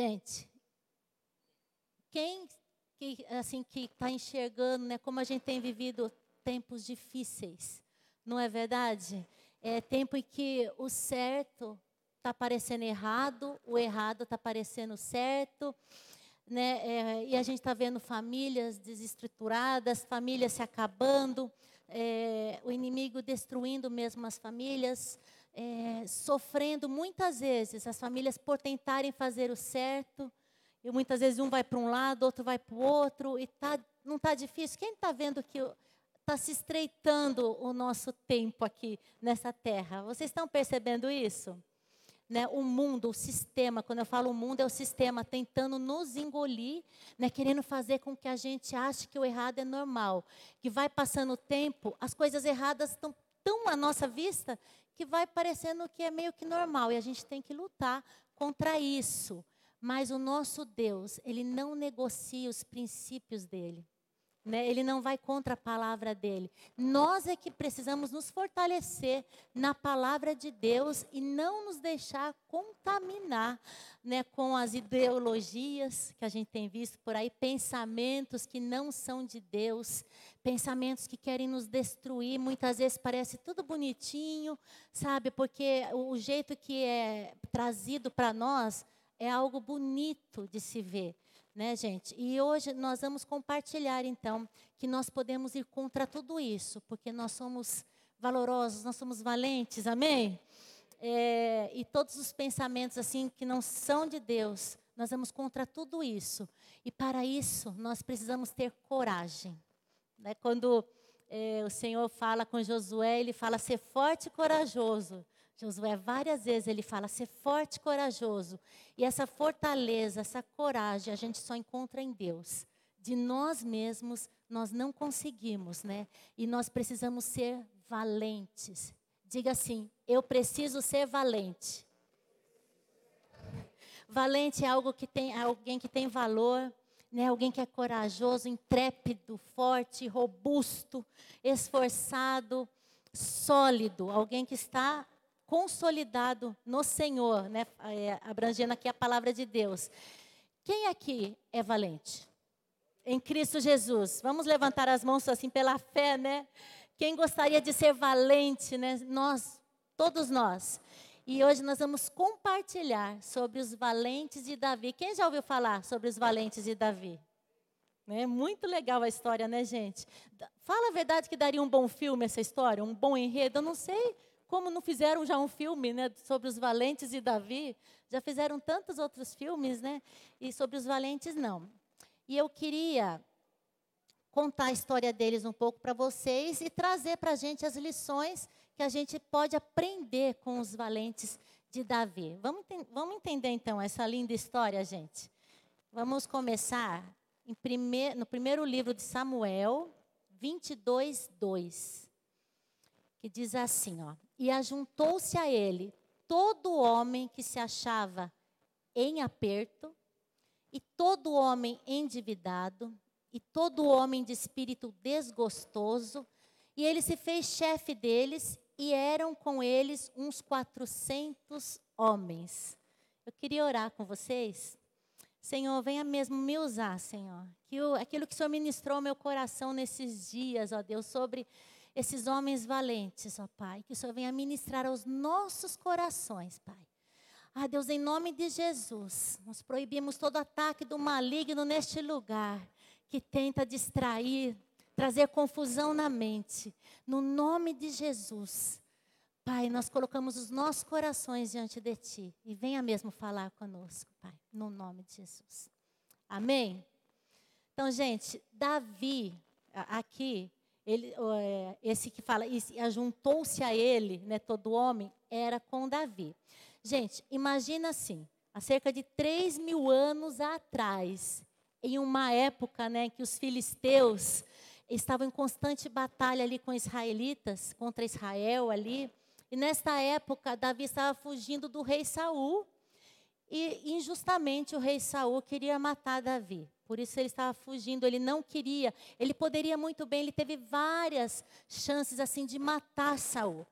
Gente, quem que assim que está enxergando, né, como a gente tem vivido tempos difíceis, não é verdade? É tempo em que o certo está parecendo errado, o errado está parecendo certo, né? É, e a gente está vendo famílias desestruturadas, famílias se acabando, é, o inimigo destruindo mesmo as famílias, é, sofrendo muitas vezes as famílias por tentarem fazer o certo, e muitas vezes um vai para um lado, outro vai para o outro, e tá, não está difícil. Quem está vendo que está se estreitando o nosso tempo aqui nessa terra? Vocês estão percebendo isso? Né, o mundo, o sistema, quando eu falo o mundo, é o sistema tentando nos engolir, né, querendo fazer com que a gente ache que o errado é normal. Que vai passando o tempo, as coisas erradas estão tão à nossa vista que vai parecendo que é meio que normal. E a gente tem que lutar contra isso. Mas o nosso Deus, ele não negocia os princípios dele. Né? Ele não vai contra a palavra dele. Nós é que precisamos nos fortalecer na palavra de Deus e não nos deixar contaminar né, com as ideologias que a gente tem visto por aí, pensamentos que não são de Deus, pensamentos que querem nos destruir. Muitas vezes parece tudo bonitinho, sabe? Porque o jeito que é trazido para nós é algo bonito de se ver né, gente? E hoje nós vamos compartilhar, então, que nós podemos ir contra tudo isso, porque nós somos valorosos, nós somos valentes, amém? É, e todos os pensamentos, assim, que não são de Deus, nós vamos contra tudo isso. E para isso, nós precisamos ter coragem. Né? Quando é, o Senhor fala com Josué, ele fala ser forte e corajoso. Josué, várias vezes ele fala ser forte e corajoso. E essa fortaleza, essa coragem, a gente só encontra em Deus. De nós mesmos, nós não conseguimos, né? E nós precisamos ser valentes. Diga assim: eu preciso ser valente. Valente é algo que tem, é alguém que tem valor, né? Alguém que é corajoso, intrépido, forte, robusto, esforçado, sólido, alguém que está consolidado no Senhor, né? É, abrangendo aqui a palavra de Deus. Quem aqui é valente? Em Cristo Jesus. Vamos levantar as mãos assim pela fé, né? Quem gostaria de ser valente, né? Nós, todos nós. E hoje nós vamos compartilhar sobre os valentes de Davi. Quem já ouviu falar sobre os valentes de Davi? É muito legal a história, né, gente? Fala a verdade que daria um bom filme essa história, um bom enredo. Eu não sei como não fizeram já um filme né, sobre os valentes e Davi, já fizeram tantos outros filmes, né? E sobre os valentes, não. E eu queria contar a história deles um pouco para vocês e trazer para a gente as lições que a gente pode aprender com os valentes de Davi. Vamos, vamos entender então essa linda história, gente? Vamos começar no primeiro livro de Samuel, 22, 2. Que diz assim, ó e ajuntou-se a ele todo homem que se achava em aperto, e todo homem endividado, e todo homem de espírito desgostoso, e ele se fez chefe deles, e eram com eles uns quatrocentos homens. Eu queria orar com vocês. Senhor, venha mesmo me usar, Senhor. Que o, aquilo que o Senhor ministrou ao meu coração nesses dias, ó Deus, sobre esses homens valentes, ó Pai, que o Senhor venha ministrar aos nossos corações, Pai. Ah, Deus, em nome de Jesus, nós proibimos todo ataque do maligno neste lugar, que tenta distrair, trazer confusão na mente. No nome de Jesus, Pai, nós colocamos os nossos corações diante de Ti e venha mesmo falar conosco, Pai, no nome de Jesus. Amém? Então, gente, Davi, aqui, ele, é, esse que fala, e ajuntou-se a ele, né, todo homem, era com Davi. Gente, imagina assim, há cerca de 3 mil anos atrás, em uma época né, que os filisteus estavam em constante batalha ali com israelitas, contra Israel ali, e nesta época Davi estava fugindo do rei Saul, e injustamente o rei Saul queria matar Davi. Por isso ele estava fugindo, ele não queria. Ele poderia muito bem, ele teve várias chances assim de matar Saul.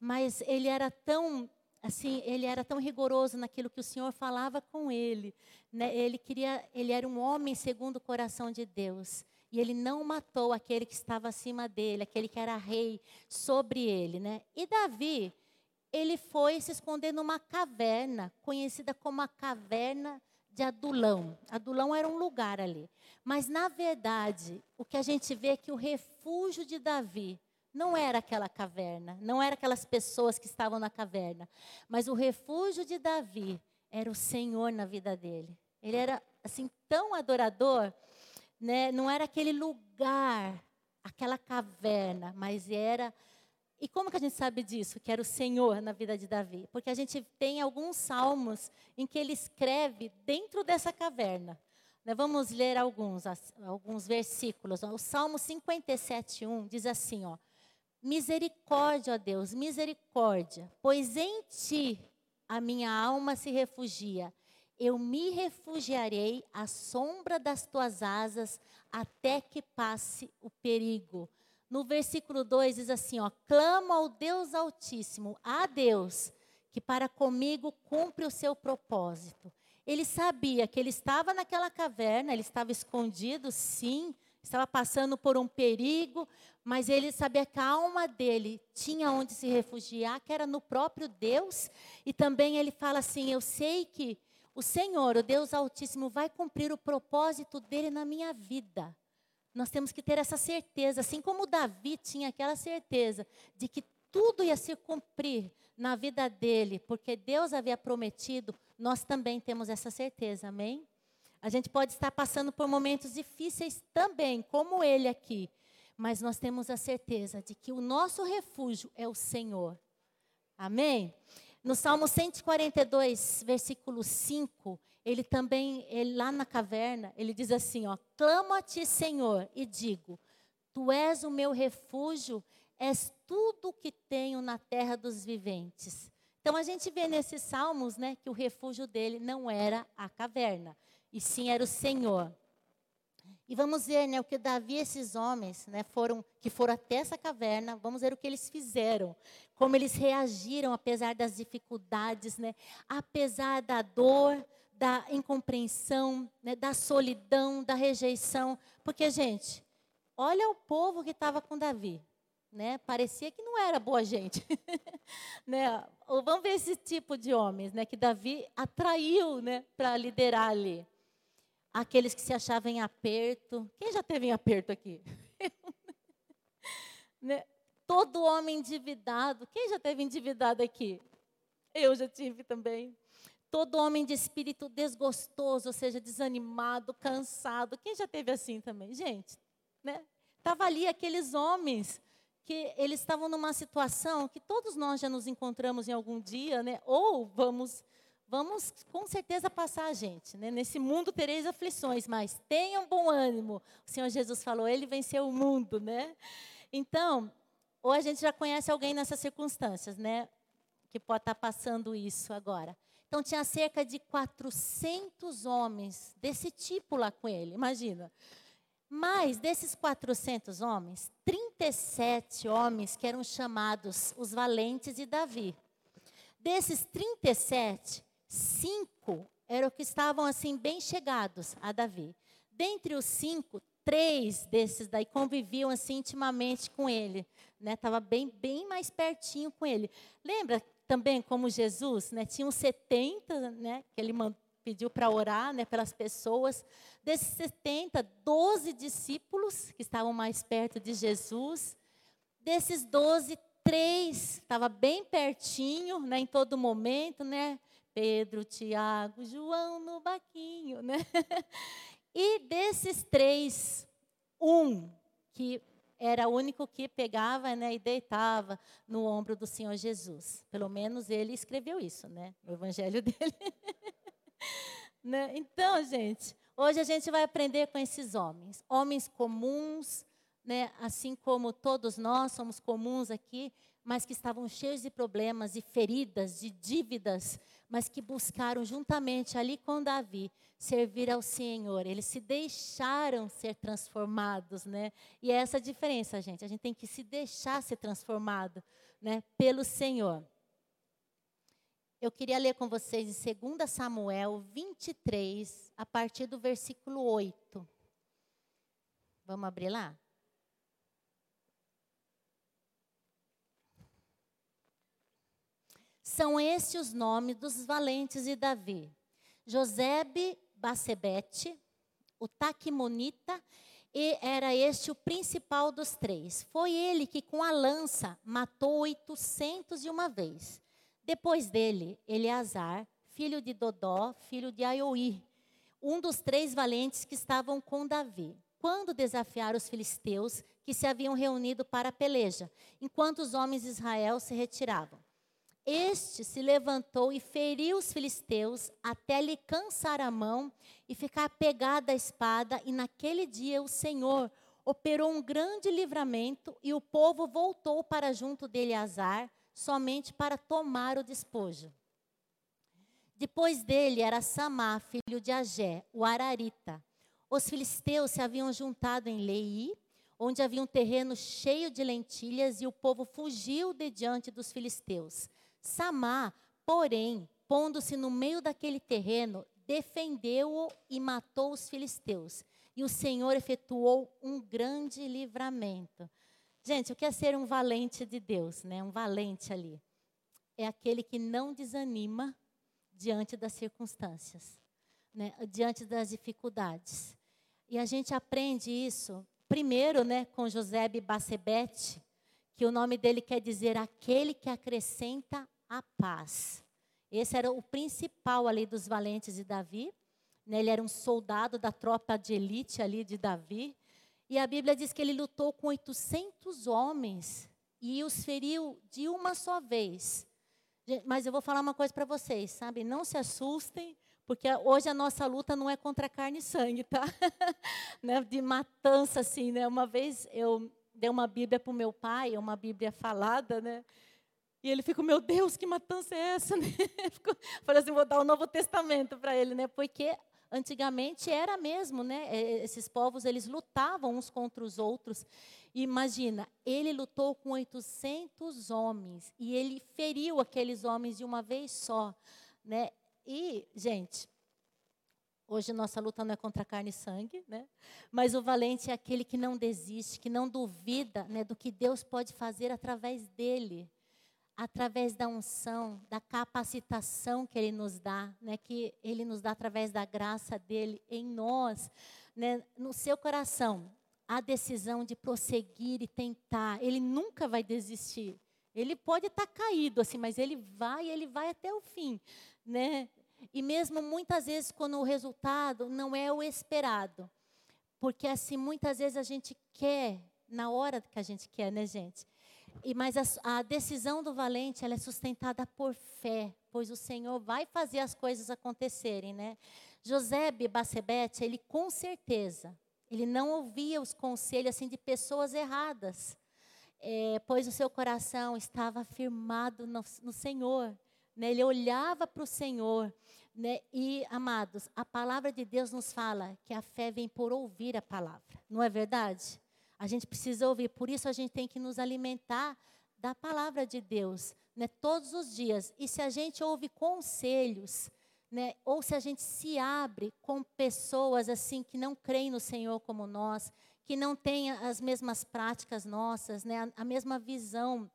Mas ele era tão assim, ele era tão rigoroso naquilo que o Senhor falava com ele. Né? Ele queria, ele era um homem segundo o coração de Deus. E ele não matou aquele que estava acima dele, aquele que era rei sobre ele, né? E Davi, ele foi se esconder numa caverna, conhecida como a caverna Adulão. Adulão era um lugar ali. Mas, na verdade, o que a gente vê é que o refúgio de Davi não era aquela caverna, não era aquelas pessoas que estavam na caverna, mas o refúgio de Davi era o Senhor na vida dele. Ele era assim tão adorador, né? Não era aquele lugar, aquela caverna, mas era e como que a gente sabe disso, que era o Senhor na vida de Davi? Porque a gente tem alguns salmos em que ele escreve dentro dessa caverna. Né, vamos ler alguns, alguns versículos. O Salmo 57, 1 diz assim, ó. Misericórdia, ó Deus, misericórdia, pois em ti a minha alma se refugia. Eu me refugiarei à sombra das tuas asas até que passe o perigo. No versículo 2 diz assim, ó: Clamo ao Deus Altíssimo, a Deus, que para comigo cumpre o seu propósito. Ele sabia que ele estava naquela caverna, ele estava escondido, sim, estava passando por um perigo, mas ele sabia que a alma dele tinha onde se refugiar, que era no próprio Deus. E também ele fala assim: Eu sei que o Senhor, o Deus Altíssimo, vai cumprir o propósito dele na minha vida. Nós temos que ter essa certeza, assim como Davi tinha aquela certeza de que tudo ia se cumprir na vida dele, porque Deus havia prometido, nós também temos essa certeza, amém? A gente pode estar passando por momentos difíceis também, como ele aqui, mas nós temos a certeza de que o nosso refúgio é o Senhor. Amém? No Salmo 142, versículo 5, ele também, ele, lá na caverna, ele diz assim, ó, clamo a ti, Senhor, e digo, tu és o meu refúgio, és tudo o que tenho na terra dos viventes. Então a gente vê nesses salmos, né, que o refúgio dele não era a caverna, e sim era o Senhor. E vamos ver, né, o que Davi e esses homens, né, foram que foram até essa caverna, vamos ver o que eles fizeram, como eles reagiram apesar das dificuldades, né, apesar da dor, da incompreensão, né, da solidão, da rejeição, porque gente, olha o povo que estava com Davi, né? Parecia que não era boa gente, né? Ou vamos ver esse tipo de homens, né, que Davi atraiu, né, para liderar ali aqueles que se achavam em aperto. Quem já teve em aperto aqui? né? Todo homem endividado. Quem já teve endividado aqui? Eu já tive também. Todo homem de espírito desgostoso, ou seja, desanimado, cansado. Quem já teve assim também? Gente, né? Tava ali aqueles homens que eles estavam numa situação que todos nós já nos encontramos em algum dia, né? Ou vamos vamos com certeza passar, gente. Né? Nesse mundo tereis aflições, mas tenham bom ânimo. O Senhor Jesus falou, ele venceu o mundo, né? Então, ou a gente já conhece alguém nessas circunstâncias, né? Que pode estar passando isso agora. Então, tinha cerca de 400 homens desse tipo lá com ele, imagina. Mas desses 400 homens, 37 homens que eram chamados os valentes de Davi. Desses 37, cinco eram que estavam assim bem chegados a Davi. Dentre os cinco, três desses daí conviviam assim intimamente com ele, né? Tava bem bem mais pertinho com ele. Lembra também como Jesus, né? Tinha uns 70, né? Que ele pediu para orar, né? Pelas pessoas. Desses 70, 12 discípulos que estavam mais perto de Jesus. Desses 12, três estava bem pertinho, né? Em todo momento, né? Pedro, Tiago, João no baquinho, né? E desses três, um que era o único que pegava né, e deitava no ombro do Senhor Jesus. Pelo menos ele escreveu isso, né? O evangelho dele. né? Então, gente, hoje a gente vai aprender com esses homens. Homens comuns, né, assim como todos nós somos comuns aqui, mas que estavam cheios de problemas e feridas, de dívidas, mas que buscaram juntamente ali com Davi servir ao Senhor. Eles se deixaram ser transformados, né? E é essa a diferença, gente. A gente tem que se deixar ser transformado, né, pelo Senhor. eu queria ler com vocês em 2 Samuel 23, a partir do versículo 8. Vamos abrir lá? São estes os nomes dos valentes de Davi: Josebe Bacebete, o Taquimonita, e era este o principal dos três. Foi ele que, com a lança, matou oitocentos de uma vez. Depois dele, Eleazar, filho de Dodó, filho de Aioi, um dos três valentes que estavam com Davi. Quando desafiaram os filisteus que se haviam reunido para a peleja, enquanto os homens de Israel se retiravam. Este se levantou e feriu os filisteus até lhe cansar a mão e ficar pegada à espada, e naquele dia o Senhor operou um grande livramento e o povo voltou para junto de Eleazar, somente para tomar o despojo. Depois dele era Samá, filho de Agé, o Ararita. Os filisteus se haviam juntado em Lei, onde havia um terreno cheio de lentilhas, e o povo fugiu de diante dos filisteus. Samá, porém, pondo-se no meio daquele terreno, defendeu-o e matou os filisteus. E o Senhor efetuou um grande livramento. Gente, o que é ser um valente de Deus, né? Um valente ali. É aquele que não desanima diante das circunstâncias, né? diante das dificuldades. E a gente aprende isso, primeiro, né, com José Bacebete, que o nome dele quer dizer aquele que acrescenta a paz. Esse era o principal ali dos valentes de Davi. Né? Ele era um soldado da tropa de elite ali de Davi. E a Bíblia diz que ele lutou com 800 homens e os feriu de uma só vez. Mas eu vou falar uma coisa para vocês, sabe? Não se assustem, porque hoje a nossa luta não é contra carne e sangue, tá? né? De matança, assim, né? Uma vez eu dei uma Bíblia para o meu pai, uma Bíblia falada, né? E ele ficou, meu Deus, que matança é essa? Né? Falei assim, vou dar o Novo Testamento para ele, né? Porque antigamente era mesmo, né? Esses povos, eles lutavam uns contra os outros. E imagina, ele lutou com 800 homens e ele feriu aqueles homens de uma vez só, né? E, gente, Hoje nossa luta não é contra carne e sangue, né? Mas o valente é aquele que não desiste, que não duvida, né, do que Deus pode fazer através dele através da unção, da capacitação que Ele nos dá, né, que Ele nos dá através da graça dele em nós, né, no seu coração, a decisão de prosseguir e tentar. Ele nunca vai desistir. Ele pode estar tá caído assim, mas ele vai, ele vai até o fim, né? E mesmo muitas vezes quando o resultado não é o esperado, porque assim muitas vezes a gente quer na hora que a gente quer, né, gente? E, mas a, a, decisão do valente ela é sustentada por fé, pois o Senhor vai fazer as coisas acontecerem, né? José Bacebete, ele com certeza, ele não ouvia os conselhos assim de pessoas erradas, é, pois o seu coração estava firmado no, no Senhor, né? Ele olhava para o Senhor, né? E amados, a palavra de Deus nos fala que a fé vem por ouvir a palavra, não é verdade? A gente precisa ouvir, por isso a gente tem que nos alimentar da palavra de Deus, né, todos os dias. E se a gente ouve conselhos, né, ou se a gente se abre com pessoas assim que não creem no Senhor como nós, que não têm as mesmas práticas nossas, né, a, a mesma visão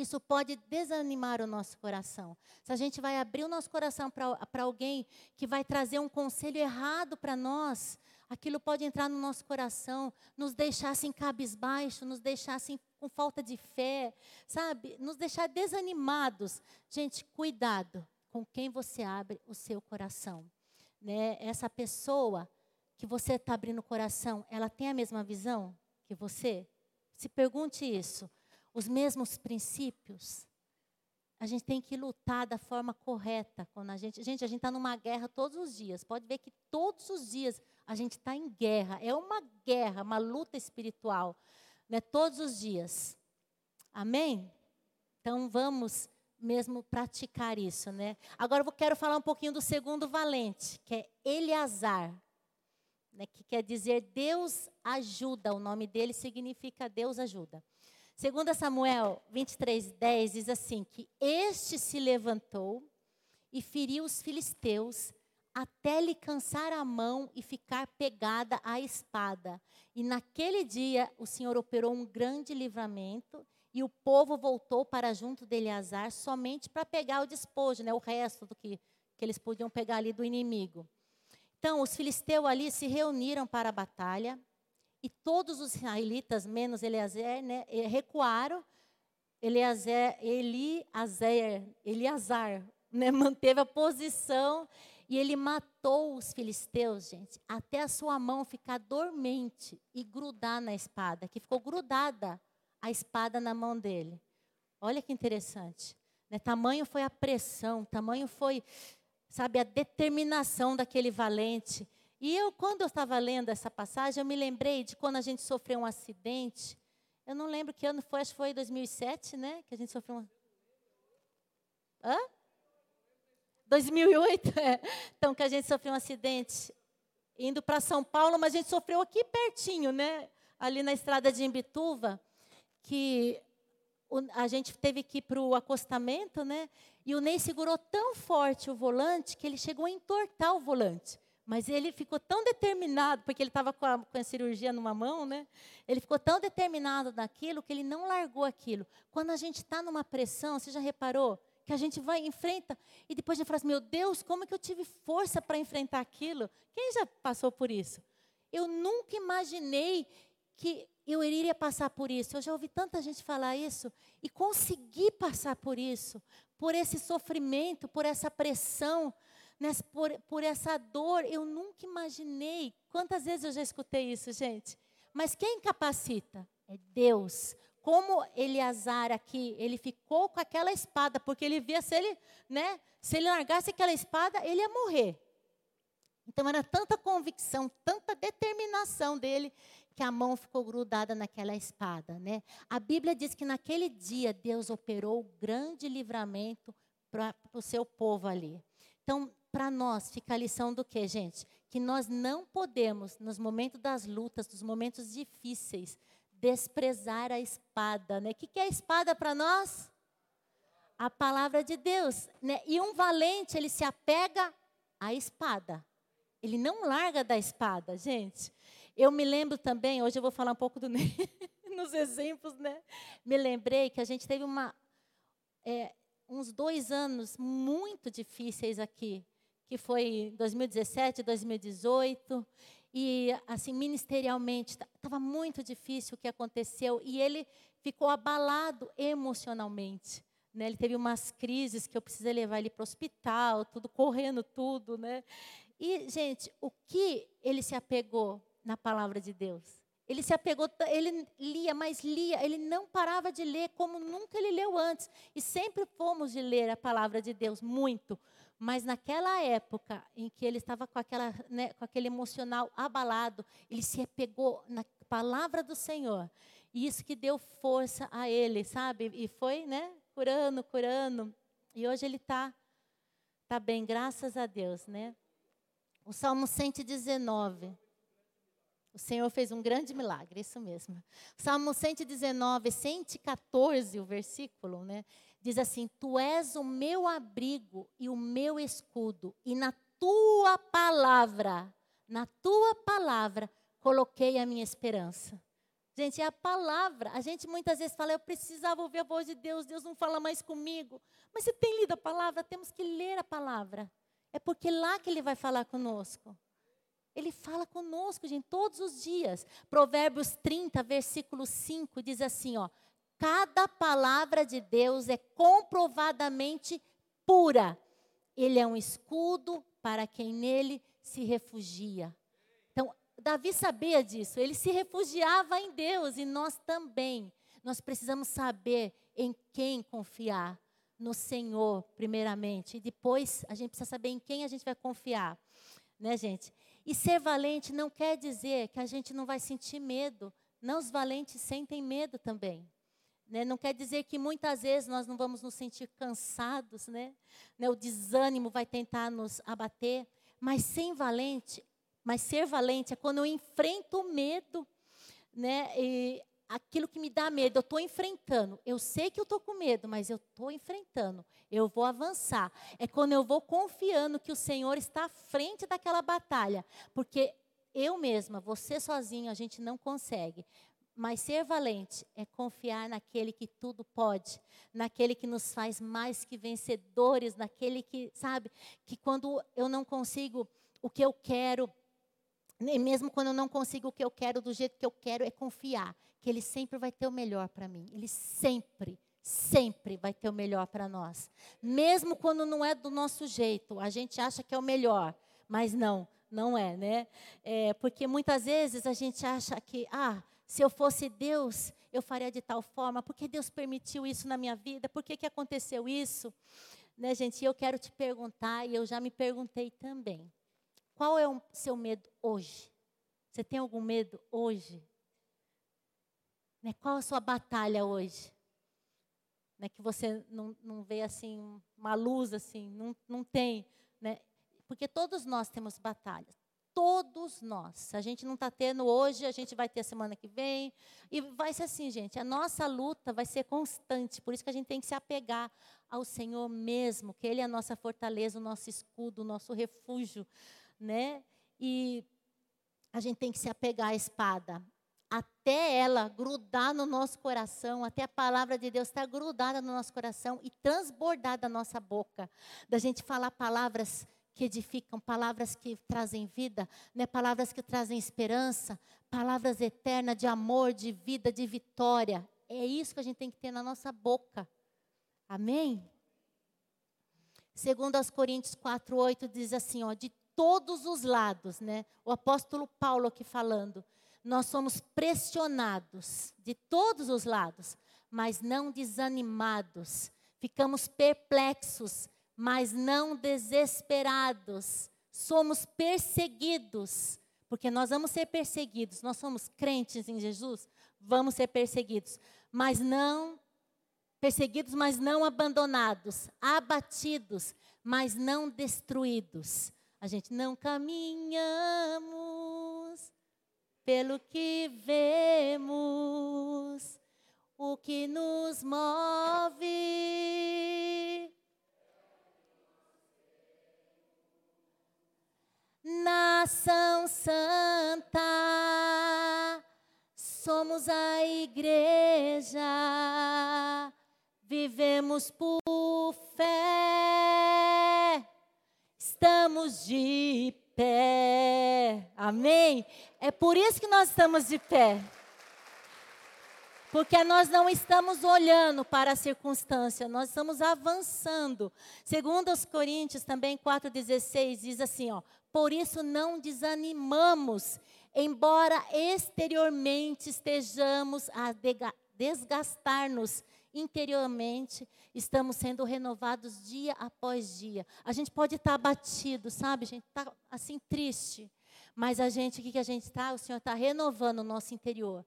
isso pode desanimar o nosso coração. Se a gente vai abrir o nosso coração para alguém que vai trazer um conselho errado para nós, aquilo pode entrar no nosso coração, nos deixar assim cabisbaixo, nos deixar assim com falta de fé, sabe? Nos deixar desanimados. Gente, cuidado com quem você abre o seu coração. Né? Essa pessoa que você está abrindo o coração, ela tem a mesma visão que você? Se pergunte isso os mesmos princípios, a gente tem que lutar da forma correta. Quando a gente, gente, a gente está numa guerra todos os dias. Pode ver que todos os dias a gente está em guerra. É uma guerra, uma luta espiritual, né? Todos os dias. Amém? Então vamos mesmo praticar isso, né? Agora eu quero falar um pouquinho do segundo valente, que é Eleazar, né? Que quer dizer Deus ajuda. O nome dele significa Deus ajuda. Segundo Samuel 23, 10 diz assim, que este se levantou e feriu os filisteus até lhe cansar a mão e ficar pegada à espada. E naquele dia o Senhor operou um grande livramento e o povo voltou para junto de Eleazar somente para pegar o despojo, né, o resto do que, que eles podiam pegar ali do inimigo. Então, os filisteus ali se reuniram para a batalha e todos os israelitas, menos Eleazar, né, eh, recuaram. Eleazar, Eliazar né, manteve a posição e ele matou os filisteus, gente, até a sua mão ficar dormente e grudar na espada, que ficou grudada a espada na mão dele. Olha que interessante. Né? Tamanho foi a pressão, tamanho foi, sabe, a determinação daquele valente. E eu, quando eu estava lendo essa passagem, eu me lembrei de quando a gente sofreu um acidente. Eu não lembro que ano foi, acho que foi 2007, né? Que a gente sofreu um. Hã? 2008, é. Então, que a gente sofreu um acidente indo para São Paulo, mas a gente sofreu aqui pertinho, né? Ali na estrada de Imbituva, que a gente teve que ir para o acostamento, né? E o Ney segurou tão forte o volante que ele chegou a entortar o volante. Mas ele ficou tão determinado, porque ele estava com, com, a cirurgia numa mão, né? Ele ficou tão determinado naquilo que ele não largou aquilo. Quando a gente está numa pressão, você já reparou? Que a gente vai enfrenta e depois a gente fala assim, meu Deus, como é que eu tive força para enfrentar aquilo? Quem já passou por isso? Eu nunca imaginei que eu iria passar por isso. Eu já ouvi tanta gente falar isso e consegui passar por isso, por esse sofrimento, por essa pressão, nessa, por, por essa dor. Eu nunca imaginei. Quantas vezes eu já escutei isso, gente? Mas quem capacita? É Deus como Eleazar aqui, ele ficou com aquela espada, porque ele via se ele, né, se ele largasse aquela espada, ele ia morrer. Então era tanta convicção, tanta determinação dele, que a mão ficou grudada naquela espada, né? A Bíblia diz que naquele dia Deus operou grande livramento para o seu povo ali. Então, para nós fica a lição do que, gente? Que nós não podemos, nos momentos das lutas, nos momentos difíceis, desprezar a espada. Né? O que é a espada para nós? A palavra de Deus. Né? E um valente, ele se apega à espada. Ele não larga da espada, gente. Eu me lembro também, hoje eu vou falar um pouco do nos exemplos, né? Me lembrei que a gente teve uma, é, uns dois anos muito difíceis aqui, que foi 2017, 2018. E, assim, ministerialmente, estava muito difícil o que aconteceu. E ele ficou abalado emocionalmente. Né? Ele teve umas crises que eu precisei levar ele para o hospital, tudo correndo, tudo. Né? E, gente, o que ele se apegou na palavra de Deus? Ele se apegou, ele lia, mas lia, ele não parava de ler como nunca ele leu antes. E sempre fomos de ler a palavra de Deus, muito. Mas naquela época em que ele estava com, aquela, né, com aquele emocional abalado, ele se apegou na palavra do Senhor. E isso que deu força a ele, sabe? E foi, né, curando, curando. E hoje ele está tá bem, graças a Deus, né? O Salmo 119. O Senhor fez um grande milagre, isso mesmo. Salmo 119, 114, o versículo, né? diz assim: Tu és o meu abrigo e o meu escudo, e na tua palavra, na tua palavra, coloquei a minha esperança. Gente, é a palavra. A gente muitas vezes fala, eu precisava ouvir a voz de Deus, Deus não fala mais comigo. Mas você tem lido a palavra? Temos que ler a palavra. É porque lá que ele vai falar conosco. Ele fala conosco, gente, todos os dias. Provérbios 30, versículo 5 diz assim, ó: Cada palavra de Deus é comprovadamente pura. Ele é um escudo para quem nele se refugia. Então, Davi sabia disso. Ele se refugiava em Deus e nós também. Nós precisamos saber em quem confiar. No Senhor, primeiramente. E depois a gente precisa saber em quem a gente vai confiar. Né, gente? E ser valente não quer dizer que a gente não vai sentir medo. Não, os valentes sentem medo também. Né? Não quer dizer que muitas vezes nós não vamos nos sentir cansados, né? né? O desânimo vai tentar nos abater, mas sem valente, mas ser valente é quando eu enfrento o medo, né? E aquilo que me dá medo, eu estou enfrentando. Eu sei que eu estou com medo, mas eu estou enfrentando. Eu vou avançar. É quando eu vou confiando que o Senhor está à frente daquela batalha. Porque eu mesma, você sozinho, a gente não consegue. Mas ser valente é confiar naquele que tudo pode, naquele que nos faz mais que vencedores, naquele que, sabe, que quando eu não consigo o que eu quero, nem mesmo quando eu não consigo o que eu quero do jeito que eu quero, é confiar que Ele sempre vai ter o melhor para mim. Ele sempre, sempre vai ter o melhor para nós. Mesmo quando não é do nosso jeito, a gente acha que é o melhor, mas não, não é, né? É, porque muitas vezes a gente acha que, ah, se eu fosse Deus, eu faria de tal forma. Por que Deus permitiu isso na minha vida? Por que, que aconteceu isso? Né, gente? Eu quero te perguntar, e eu já me perguntei também. Qual é o seu medo hoje? Você tem algum medo hoje? Né, qual a sua batalha hoje? Né, que você não, não vê assim uma luz assim, não, não tem, né? Porque todos nós temos batalhas. Todos nós. Se a gente não está tendo hoje, a gente vai ter a semana que vem. E vai ser assim, gente. A nossa luta vai ser constante. Por isso que a gente tem que se apegar ao Senhor mesmo, que Ele é a nossa fortaleza, o nosso escudo, o nosso refúgio né? E a gente tem que se apegar à espada, até ela grudar no nosso coração, até a palavra de Deus estar grudada no nosso coração e transbordar da nossa boca, da gente falar palavras que edificam, palavras que trazem vida, né? palavras que trazem esperança, palavras eternas de amor, de vida, de vitória. É isso que a gente tem que ter na nossa boca. Amém? Segundo aos Coríntios 4:8 diz assim, ó, de todos os lados, né? O apóstolo Paulo aqui falando. Nós somos pressionados de todos os lados, mas não desanimados. Ficamos perplexos, mas não desesperados. Somos perseguidos, porque nós vamos ser perseguidos. Nós somos crentes em Jesus, vamos ser perseguidos, mas não perseguidos, mas não abandonados, abatidos, mas não destruídos. A gente não caminhamos pelo que vemos, o que nos move. Nação Santa, somos a igreja, vivemos por fé estamos de pé. Amém? É por isso que nós estamos de pé. Porque nós não estamos olhando para a circunstância, nós estamos avançando. Segundo os Coríntios também 4:16 diz assim, ó: "Por isso não desanimamos, embora exteriormente estejamos a desgastar-nos interiormente estamos sendo renovados dia após dia. A gente pode estar abatido, sabe? A gente está assim triste. Mas a gente, o que, que a gente está? O Senhor está renovando o nosso interior.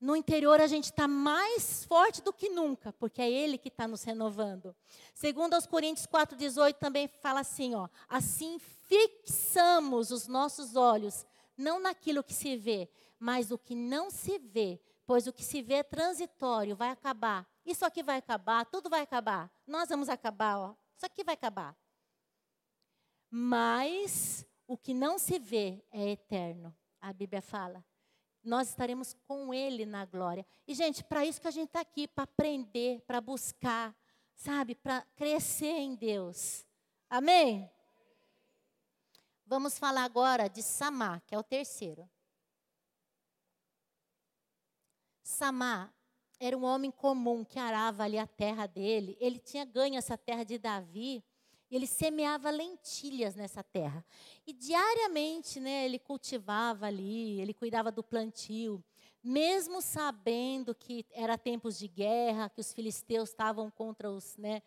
No interior a gente está mais forte do que nunca, porque é Ele que está nos renovando. Segundo aos Coríntios 4,18 também fala assim, ó. Assim fixamos os nossos olhos, não naquilo que se vê, mas o que não se vê, pois o que se vê é transitório, vai acabar. Isso aqui vai acabar, tudo vai acabar. Nós vamos acabar, ó. Isso aqui vai acabar. Mas o que não se vê é eterno. A Bíblia fala. Nós estaremos com Ele na glória. E, gente, para isso que a gente está aqui, para aprender, para buscar, sabe, para crescer em Deus. Amém? Vamos falar agora de Samá, que é o terceiro. Samá era um homem comum que arava ali a terra dele. Ele tinha ganho essa terra de Davi. E ele semeava lentilhas nessa terra. E diariamente, né, ele cultivava ali, ele cuidava do plantio, mesmo sabendo que era tempos de guerra, que os filisteus estavam contra os, né,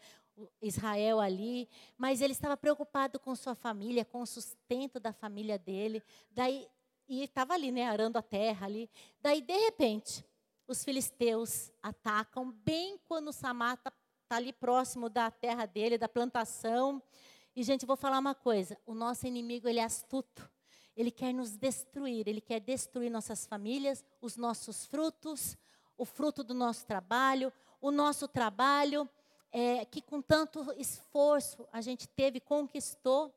Israel ali, mas ele estava preocupado com sua família, com o sustento da família dele. Daí e estava ali, né, arando a terra ali. Daí de repente, os filisteus atacam bem quando Samar está tá ali próximo da terra dele, da plantação. E, gente, vou falar uma coisa: o nosso inimigo ele é astuto. Ele quer nos destruir, ele quer destruir nossas famílias, os nossos frutos, o fruto do nosso trabalho, o nosso trabalho é, que com tanto esforço a gente teve, conquistou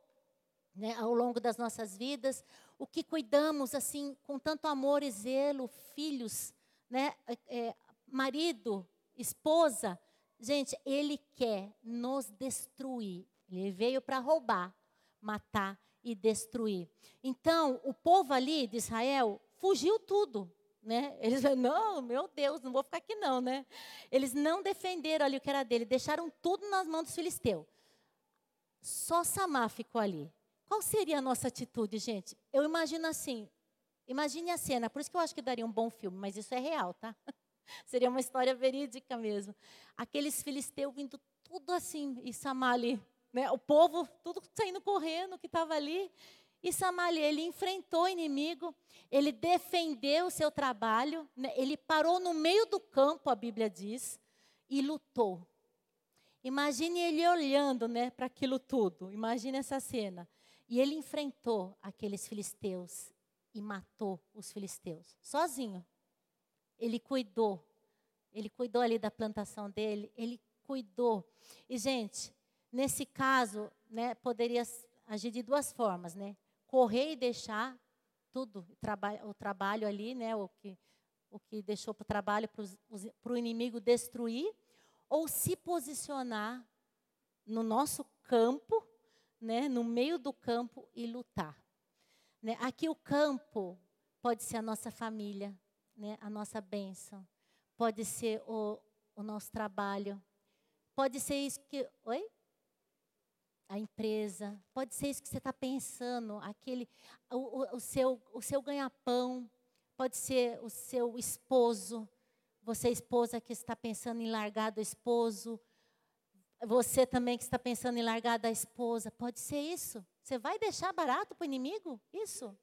né, ao longo das nossas vidas, o que cuidamos assim com tanto amor e zelo, filhos, né, é, é marido, esposa, gente, ele quer nos destruir. Ele veio para roubar, matar e destruir. Então, o povo ali de Israel fugiu tudo. Né? Eles não, meu Deus, não vou ficar aqui não, né? Eles não defenderam ali o que era dele, deixaram tudo nas mãos dos filisteus. Só Samar ficou ali. Qual seria a nossa atitude, gente? Eu imagino assim, imagine a cena, por isso que eu acho que daria um bom filme, mas isso é real, tá? seria uma história verídica mesmo. Aqueles filisteus vindo tudo assim, e Samar ali, né? O povo tudo saindo correndo que estava ali. E Samaria, ele enfrentou o inimigo, ele defendeu o seu trabalho, né? ele parou no meio do campo, a Bíblia diz, e lutou. Imagine ele olhando né, para aquilo tudo, imagine essa cena. E ele enfrentou aqueles filisteus e matou os filisteus, sozinho. Ele cuidou, ele cuidou ali da plantação dele, ele cuidou. E, gente, nesse caso, né, poderia agir de duas formas, né? correr e deixar tudo, o trabalho ali, né, o que, o que deixou para o trabalho, para o inimigo destruir, ou se posicionar no nosso campo, né, no meio do campo e lutar. Né? Aqui o campo pode ser a nossa família, né, a nossa bênção, pode ser o, o nosso trabalho, pode ser isso que. Oi? a empresa, pode ser isso que você está pensando, aquele, o, o, seu, o seu ganha-pão, pode ser o seu esposo, você esposa que está pensando em largar do esposo, você também que está pensando em largar da esposa, pode ser isso. Você vai deixar barato para o inimigo? Isso.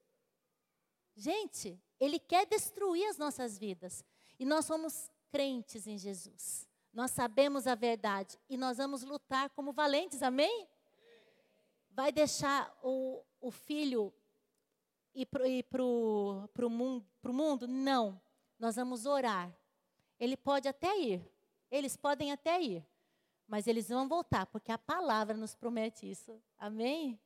Gente, ele quer destruir as nossas vidas. E nós somos crentes em Jesus. Nós sabemos a verdade e nós vamos lutar como valentes, amém? vai deixar o, o filho ir para o mundo, mundo? Não. Nós vamos orar. Ele pode até ir. Eles podem até ir. Mas eles vão voltar, porque a palavra nos promete isso. Amém?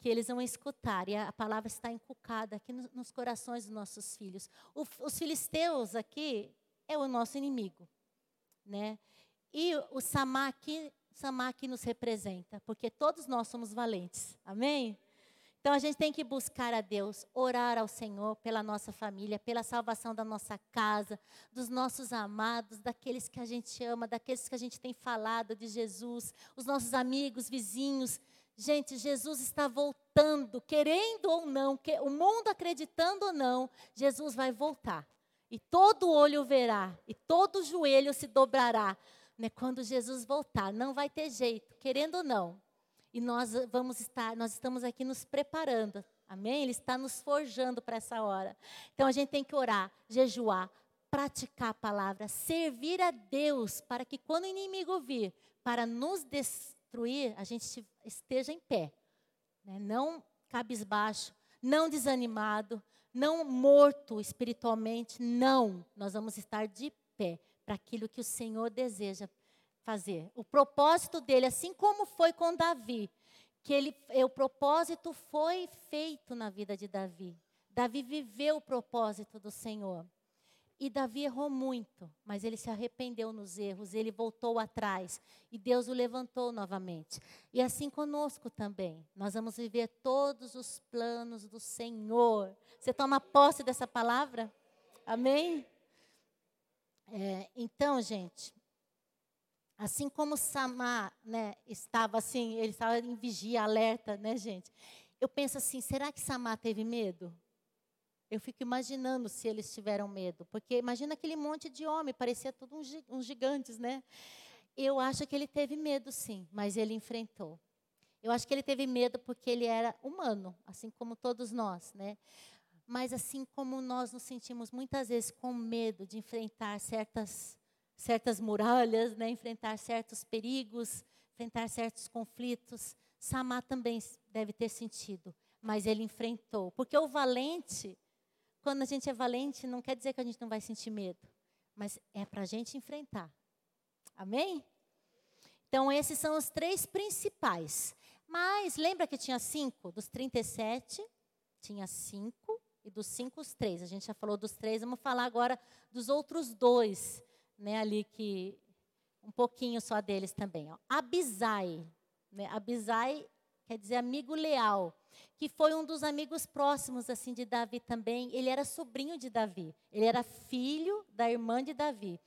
Que eles vão escutar. E a palavra está encucada aqui nos, corações dos nossos filhos. O, os filisteus aqui é o nosso inimigo. Né? E o Samá aqui Samar que nos representa, porque todos nós somos valentes. Amém? Então a gente tem que buscar a Deus, orar ao Senhor pela nossa família, pela salvação da nossa casa, dos nossos amados, daqueles que a gente ama, daqueles que a gente tem falado de Jesus, os nossos amigos, vizinhos. Gente, Jesus está voltando, querendo ou não, que, o mundo acreditando ou não, Jesus vai voltar. E todo olho verá, e todo joelho se dobrará né, quando Jesus voltar. Não vai ter jeito, querendo ou não. E nós vamos estar, nós estamos aqui nos preparando. Amém? Ele está nos forjando para essa hora. Então a gente tem que orar, jejuar, praticar a palavra, servir a Deus para que quando o inimigo vir para nos destruir, a gente esteja em pé. Né? Não cabisbaixo, não desanimado, não morto espiritualmente, não. Nós vamos estar de pé para aquilo que o Senhor deseja fazer. O propósito dele, assim como foi com Davi, que ele, o propósito foi feito na vida de Davi. Davi viveu o propósito do Senhor. E Davi errou muito, mas ele se arrependeu nos erros, ele voltou atrás e Deus o levantou novamente. E assim conosco também, nós vamos viver todos os planos do Senhor. Você toma posse dessa palavra? Amém? É, então, gente, assim como Samar né, estava assim, ele estava em vigia, alerta, né, gente? Eu penso assim, será que Samar teve medo? Eu fico imaginando se eles tiveram medo, porque imagina aquele monte de homem, parecia tudo uns, uns gigantes, né? Eu acho que ele teve medo, sim, mas ele enfrentou. Eu acho que ele teve medo porque ele era humano, assim como todos nós, né? Mas assim como nós nos sentimos muitas vezes com medo de enfrentar certas, certas muralhas, né? enfrentar certos perigos, enfrentar certos conflitos, Samá também deve ter sentido mas ele enfrentou. Porque o valente, quando a gente é valente, não quer dizer que a gente não vai sentir medo, mas é para a gente enfrentar. Amém? Então, esses são os três principais. Mas lembra que tinha cinco? Dos 37, tinha cinco. E dos cinco, os três. A gente já falou dos três, vamos falar agora dos outros dois, né? Ali que. Um pouquinho só deles também. Ó. Abisai. Né? Abisai quer dizer amigo leal, que foi um dos amigos próximos assim de Davi também. Ele era sobrinho de Davi, ele era filho da irmã de Davi.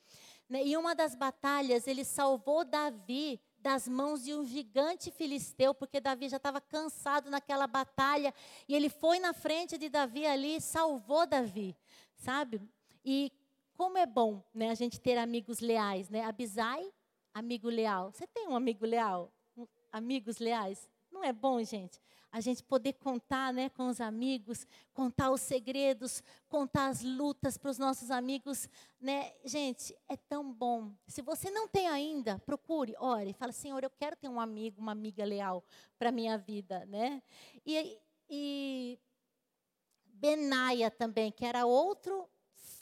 Né? E uma das batalhas, ele salvou Davi das mãos de um gigante filisteu, porque Davi já estava cansado naquela batalha, e ele foi na frente de Davi ali, salvou Davi, sabe? E como é bom, né, a gente ter amigos leais, né? Abisai, amigo leal. Você tem um amigo leal? Amigos leais? Não é bom, gente? A gente poder contar né, com os amigos, contar os segredos, contar as lutas para os nossos amigos. Né? Gente, é tão bom. Se você não tem ainda, procure, ore, fala, Senhor, eu quero ter um amigo, uma amiga leal para a minha vida. Né? E, e Benaia também, que era outro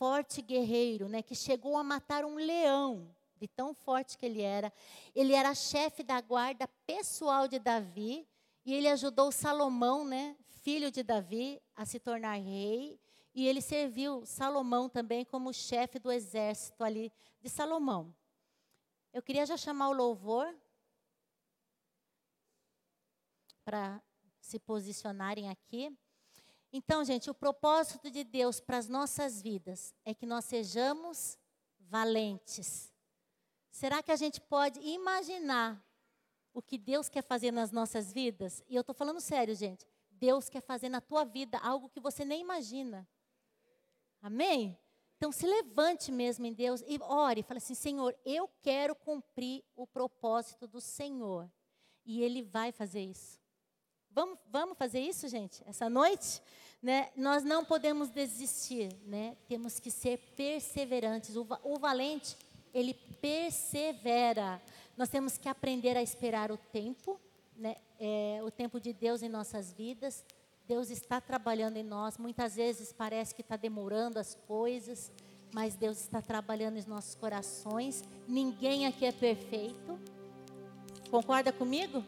forte guerreiro, né, que chegou a matar um leão de tão forte que ele era. Ele era chefe da guarda pessoal de Davi e ele ajudou Salomão, né, filho de Davi, a se tornar rei. E ele serviu Salomão também como chefe do exército ali de Salomão. Eu queria já chamar o louvor para se posicionarem aqui. Então, gente, o propósito de Deus para as nossas vidas é que nós sejamos valentes. Será que a gente pode imaginar o que Deus quer fazer nas nossas vidas? E eu estou falando sério, gente. Deus quer fazer na tua vida algo que você nem imagina. Amém? Então se levante mesmo em Deus e ore, fale assim: Senhor, eu quero cumprir o propósito do Senhor. E Ele vai fazer isso. Vamos, vamos fazer isso, gente, essa noite? Né? Nós não podemos desistir, né? temos que ser perseverantes. O, o valente ele persevera. Nós temos que aprender a esperar o tempo, né? É, o tempo de Deus em nossas vidas. Deus está trabalhando em nós. Muitas vezes parece que está demorando as coisas, mas Deus está trabalhando em nossos corações. Ninguém aqui é perfeito. Concorda comigo?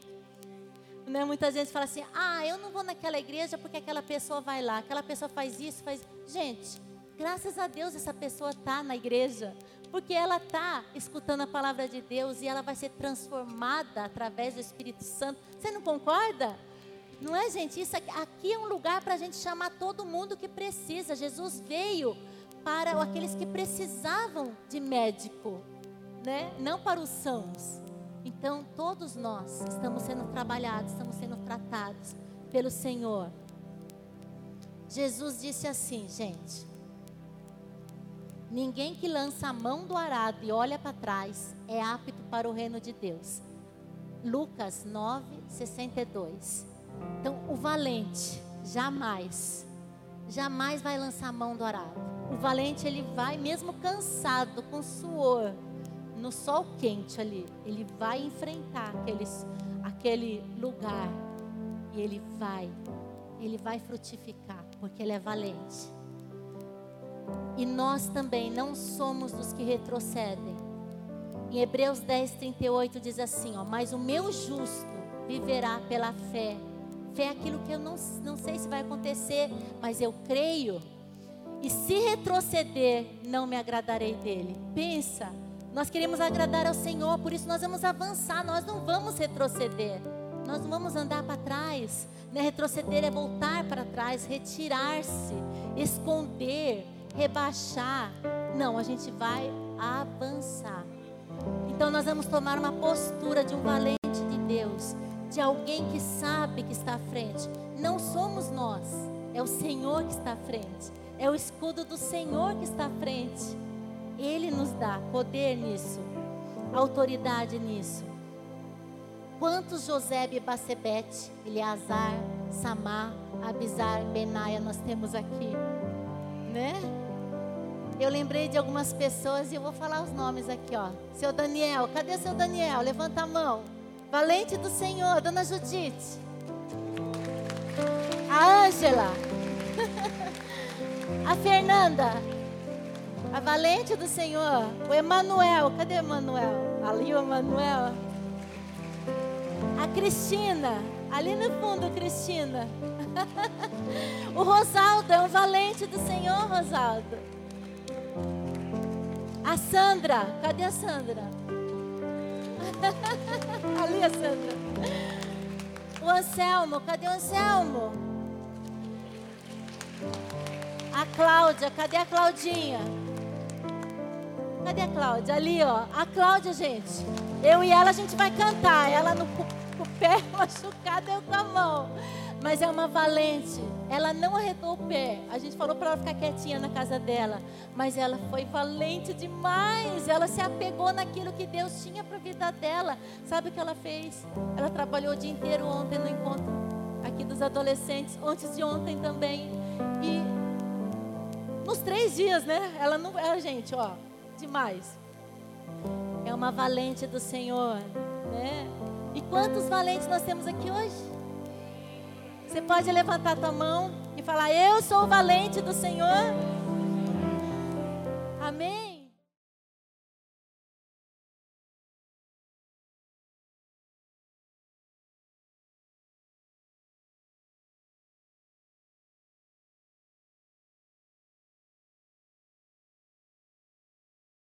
Né? Muitas vezes fala assim: ah, eu não vou naquela igreja porque aquela pessoa vai lá, aquela pessoa faz isso, faz. Gente, graças a Deus essa pessoa está na igreja. Porque ela está escutando a palavra de Deus e ela vai ser transformada através do Espírito Santo. Você não concorda? Não é, gente? Isso aqui, aqui é um lugar para a gente chamar todo mundo que precisa. Jesus veio para aqueles que precisavam de médico, né? Não para os sãos. Então, todos nós estamos sendo trabalhados, estamos sendo tratados pelo Senhor. Jesus disse assim, gente: Ninguém que lança a mão do arado e olha para trás é apto para o reino de Deus. Lucas 9, 62. Então, o valente jamais, jamais vai lançar a mão do arado. O valente, ele vai, mesmo cansado, com suor, no sol quente ali, ele vai enfrentar aqueles, aquele lugar. E ele vai, ele vai frutificar, porque ele é valente. E nós também não somos dos que retrocedem. Em Hebreus 10, 38 diz assim: ó, Mas o meu justo viverá pela fé. Fé é aquilo que eu não, não sei se vai acontecer, mas eu creio. E se retroceder, não me agradarei dele. Pensa, nós queremos agradar ao Senhor, por isso nós vamos avançar, nós não vamos retroceder. Nós não vamos andar para trás. Né? Retroceder é voltar para trás, retirar-se, esconder, rebaixar. Não, a gente vai avançar. Então nós vamos tomar uma postura de um valente de Deus, de alguém que sabe que está à frente. Não somos nós, é o Senhor que está à frente. É o escudo do Senhor que está à frente. Ele nos dá poder nisso, autoridade nisso. Quantos José e Bacebete, Eleazar, Samar, Abizar, Benaia nós temos aqui, né? Eu lembrei de algumas pessoas e eu vou falar os nomes aqui, ó. Seu Daniel, cadê seu Daniel? Levanta a mão. Valente do Senhor, Dona Judite. A Ângela. A Fernanda. A valente do Senhor. O Emanuel. Cadê Emanuel? Ali o Emanuel. A Cristina. Ali no fundo, Cristina. o Rosaldo é um valente do Senhor, Rosaldo. A Sandra. Cadê a Sandra? Ali a Sandra. O Anselmo. Cadê o Anselmo? A Cláudia. Cadê a Claudinha? Cadê a Cláudia? Ali, ó. A Cláudia, gente. Eu e ela a gente vai cantar. Ela no o pé machucado, eu com a mão. Mas é uma valente. Ela não arredou o pé. A gente falou para ela ficar quietinha na casa dela. Mas ela foi valente demais. Ela se apegou naquilo que Deus tinha para a vida dela. Sabe o que ela fez? Ela trabalhou o dia inteiro ontem no encontro aqui dos adolescentes. Antes de ontem também. E nos três dias, né? Ela não. É, gente, ó. Demais. É uma valente do Senhor. Né? E quantos valentes nós temos aqui hoje? Você pode levantar tua mão e falar: Eu sou o valente do Senhor. Amém.